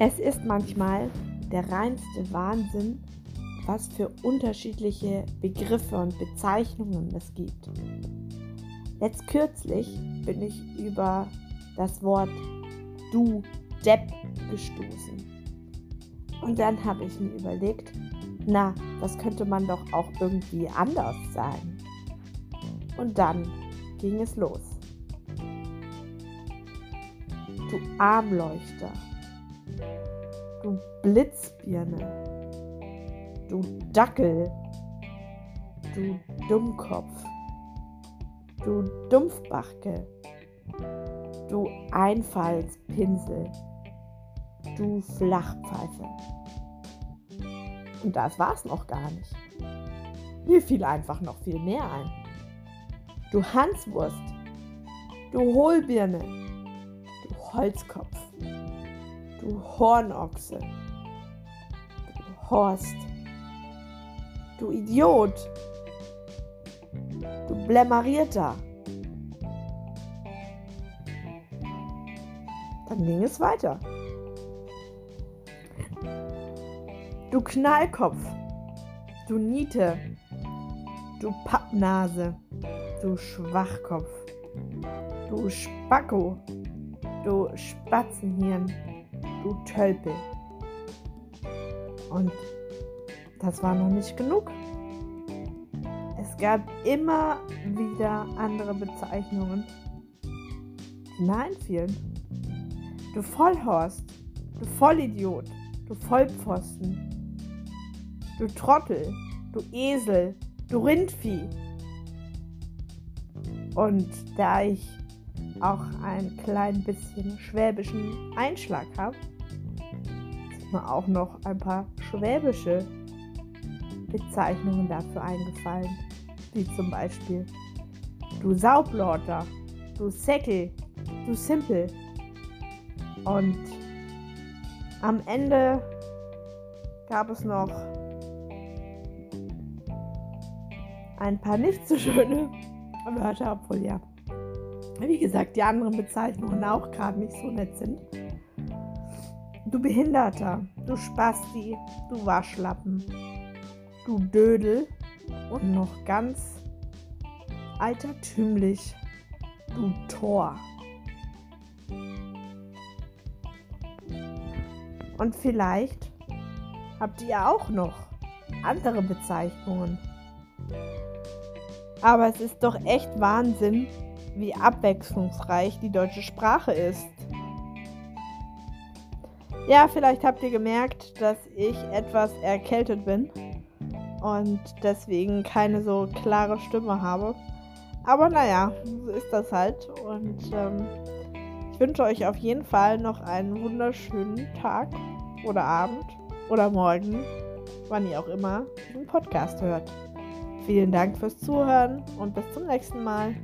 Es ist manchmal der reinste Wahnsinn, was für unterschiedliche Begriffe und Bezeichnungen es gibt. Letzt kürzlich bin ich über das Wort du Depp gestoßen. Und dann habe ich mir überlegt, na, das könnte man doch auch irgendwie anders sagen. Und dann ging es los. Du Armleuchter du Blitzbirne, du Dackel, du Dummkopf, du Dumpfbachke, du Einfallspinsel, du Flachpfeife. Und das war's noch gar nicht. Mir fiel einfach noch viel mehr ein. Du Hanswurst, du Hohlbirne, du Holzkopf, du Hornochse, du Horst, du Idiot, du Blämmerierter. Dann ging es weiter. Du Knallkopf, du Niete, du Pappnase, du Schwachkopf, du Spacko, du Spatzenhirn, du Tölpel. Und das war noch nicht genug. Es gab immer wieder andere Bezeichnungen, die mir einfielen. Du Vollhorst, du Vollidiot, du Vollpfosten, du Trottel, du Esel, du Rindvieh. Und da ich auch ein klein bisschen schwäbischen Einschlag habe, sind mir auch noch ein paar schwäbische Bezeichnungen dafür eingefallen. Wie zum Beispiel du Saublorter, du Säckel, du Simpel. Und am Ende gab es noch ein paar nicht so schöne Wörter, obwohl ja wie gesagt, die anderen Bezeichnungen auch gerade nicht so nett sind. Du Behinderter, du Spasti, du Waschlappen, du Dödel und noch ganz altertümlich, du Tor. Und vielleicht habt ihr auch noch andere Bezeichnungen. Aber es ist doch echt Wahnsinn, wie abwechslungsreich die deutsche Sprache ist. Ja, vielleicht habt ihr gemerkt, dass ich etwas erkältet bin und deswegen keine so klare Stimme habe. Aber naja, so ist das halt. Und ähm, ich wünsche euch auf jeden Fall noch einen wunderschönen Tag oder Abend oder Morgen, wann ihr auch immer diesen Podcast hört. Vielen Dank fürs Zuhören und bis zum nächsten Mal.